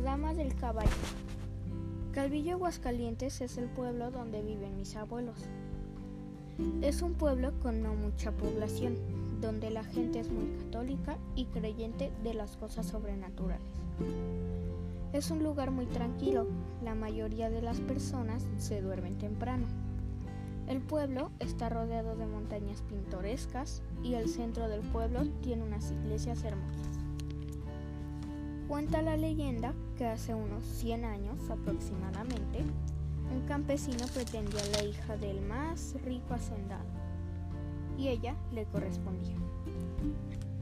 dama del caballo. Calvillo Aguascalientes es el pueblo donde viven mis abuelos. Es un pueblo con no mucha población, donde la gente es muy católica y creyente de las cosas sobrenaturales. Es un lugar muy tranquilo, la mayoría de las personas se duermen temprano. El pueblo está rodeado de montañas pintorescas y el centro del pueblo tiene unas iglesias hermosas. Cuenta la leyenda que hace unos 100 años aproximadamente, un campesino pretendía a la hija del más rico hacendado y ella le correspondía.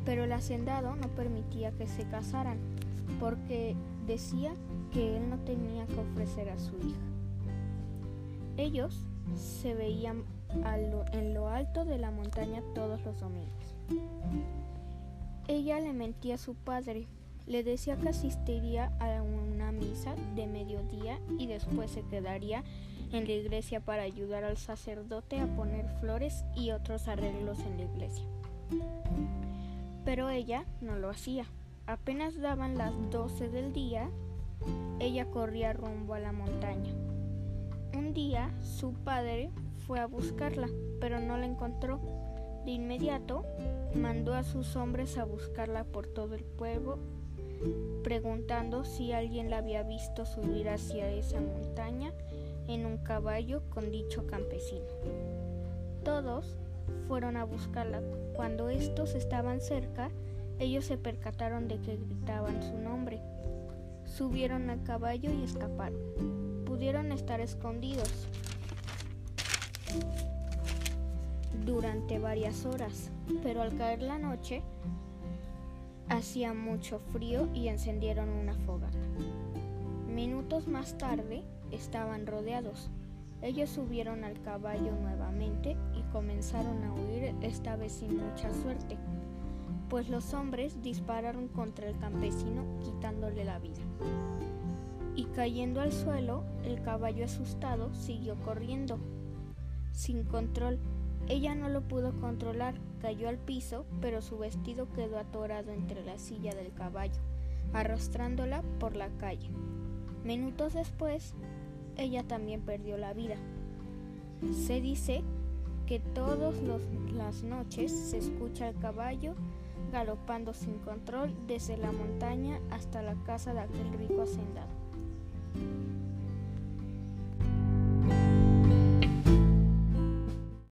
Pero el hacendado no permitía que se casaran porque decía que él no tenía que ofrecer a su hija. Ellos se veían en lo alto de la montaña todos los domingos. Ella le mentía a su padre, le decía que asistiría a una misa de mediodía y después se quedaría en la iglesia para ayudar al sacerdote a poner flores y otros arreglos en la iglesia. Pero ella no lo hacía. Apenas daban las 12 del día, ella corría rumbo a la montaña. Un día su padre fue a buscarla, pero no la encontró. De inmediato mandó a sus hombres a buscarla por todo el pueblo, preguntando si alguien la había visto subir hacia esa montaña en un caballo con dicho campesino. Todos fueron a buscarla. Cuando estos estaban cerca, ellos se percataron de que gritaban su nombre. Subieron al caballo y escaparon pudieron estar escondidos durante varias horas, pero al caer la noche hacía mucho frío y encendieron una fogata. Minutos más tarde estaban rodeados. Ellos subieron al caballo nuevamente y comenzaron a huir, esta vez sin mucha suerte, pues los hombres dispararon contra el campesino quitándole la vida y cayendo al suelo, el caballo asustado siguió corriendo. Sin control, ella no lo pudo controlar, cayó al piso, pero su vestido quedó atorado entre la silla del caballo, arrastrándola por la calle. Minutos después, ella también perdió la vida. Se dice que todas las noches se escucha el caballo galopando sin control desde la montaña hasta la casa de aquel rico hacendado.